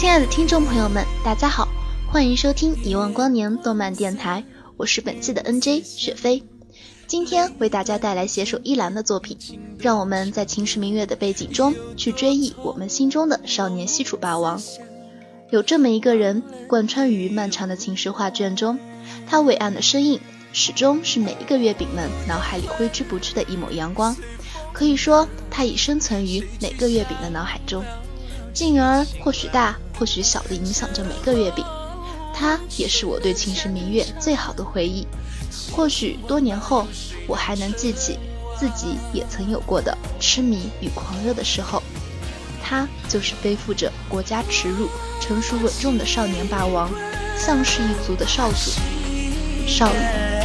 亲爱的听众朋友们，大家好，欢迎收听一万光年动漫电台，我是本期的 NJ 雪飞。今天为大家带来携手一兰的作品，让我们在秦时明月的背景中去追忆我们心中的少年西楚霸王。有这么一个人，贯穿于漫长的秦时画卷中，他伟岸的身影始终是每一个月饼们脑海里挥之不去的一抹阳光。可以说，他已生存于每个月饼的脑海中。进而或许大，或许小的影响着每个月饼。它也是我对秦时明月最好的回忆。或许多年后，我还能记起自己也曾有过的痴迷与狂热的时候。他就是背负着国家耻辱、成熟稳重的少年霸王，项氏一族的少主少羽。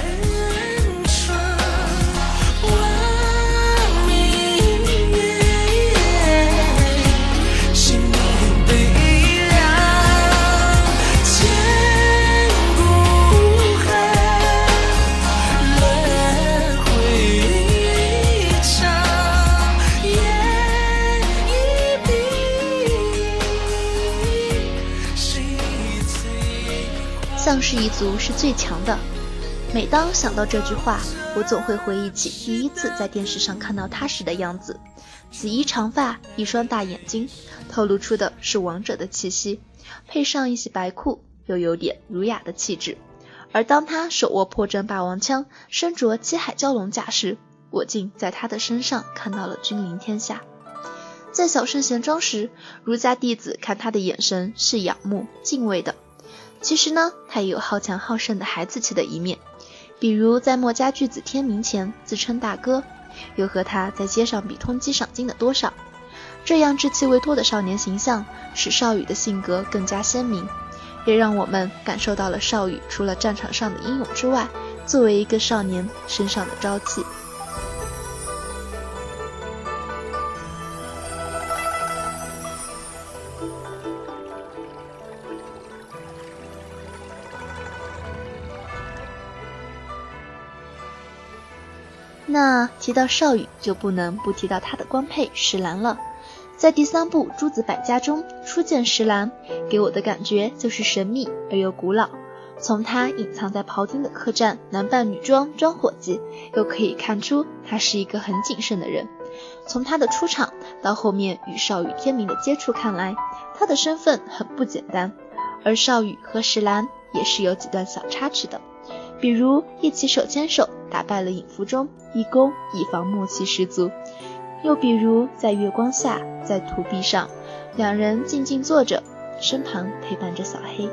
项氏一族是最强的。每当想到这句话，我总会回忆起第一次在电视上看到他时的样子：紫衣长发，一双大眼睛，透露出的是王者的气息，配上一袭白裤，又有点儒雅的气质。而当他手握破阵霸王枪，身着七海蛟龙甲时，我竟在他的身上看到了君临天下。在小圣贤庄时，儒家弟子看他的眼神是仰慕、敬畏的。其实呢，他也有好强好胜的孩子气的一面，比如在墨家巨子天明前自称大哥，又和他在街上比通缉赏金的多少。这样稚气未脱的少年形象，使少羽的性格更加鲜明，也让我们感受到了少羽除了战场上的英勇之外，作为一个少年身上的朝气。那提到少羽，就不能不提到他的官配石兰了。在第三部《诸子百家》中初见石兰，给我的感觉就是神秘而又古老。从他隐藏在庖丁的客栈，男扮女装装伙计，又可以看出他是一个很谨慎的人。从他的出场到后面与少羽天明的接触看来，他的身份很不简单。而少羽和石兰也是有几段小插曲的。比如一起手牵手打败了影伏中，一攻一防默契十足；又比如在月光下，在土壁上，两人静静坐着，身旁陪伴着小黑。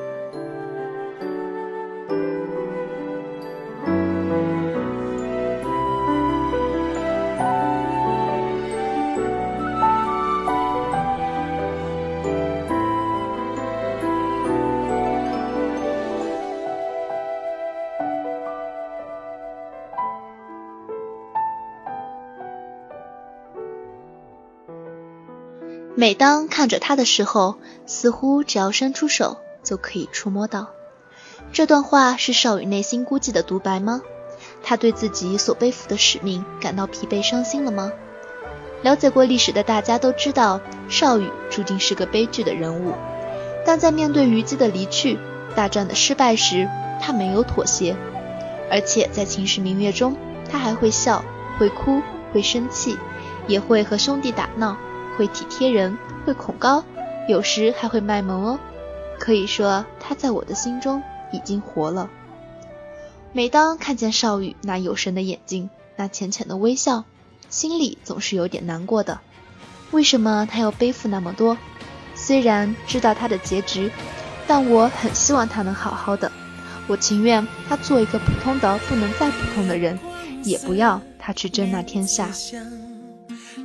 每当看着他的时候，似乎只要伸出手就可以触摸到。这段话是少羽内心孤寂的独白吗？他对自己所背负的使命感到疲惫伤心了吗？了解过历史的大家都知道，少羽注定是个悲剧的人物。但在面对虞姬的离去、大战的失败时，他没有妥协，而且在秦时明月中，他还会笑、会哭、会生气，也会和兄弟打闹，会体贴人，会恐高，有时还会卖萌哦。可以说，他在我的心中已经活了。每当看见少宇那有神的眼睛，那浅浅的微笑，心里总是有点难过的。为什么他要背负那么多？虽然知道他的结局，但我很希望他能好好的。我情愿他做一个普通的不能再普通的人，也不要他去争那天下。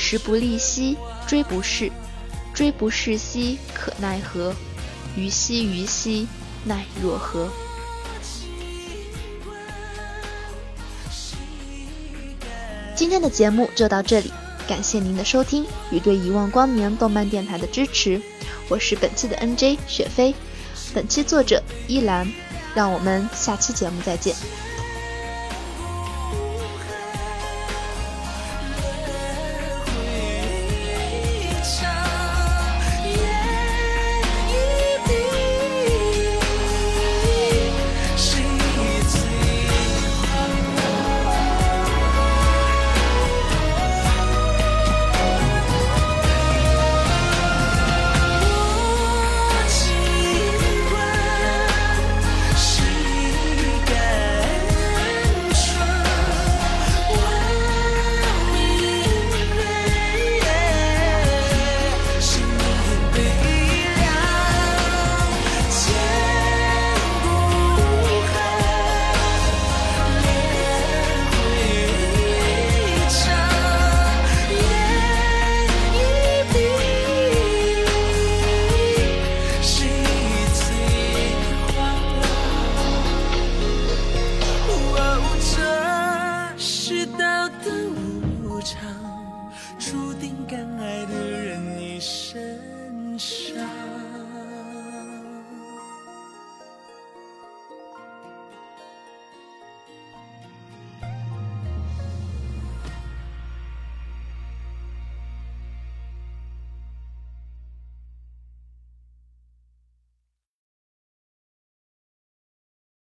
时不利兮骓不逝，骓不逝兮可奈何，虞兮虞兮奈若何。今天的节目就到这里，感谢您的收听与对遗忘光年动漫电台的支持。我是本期的 NJ 雪飞，本期作者依兰。让我们下期节目再见。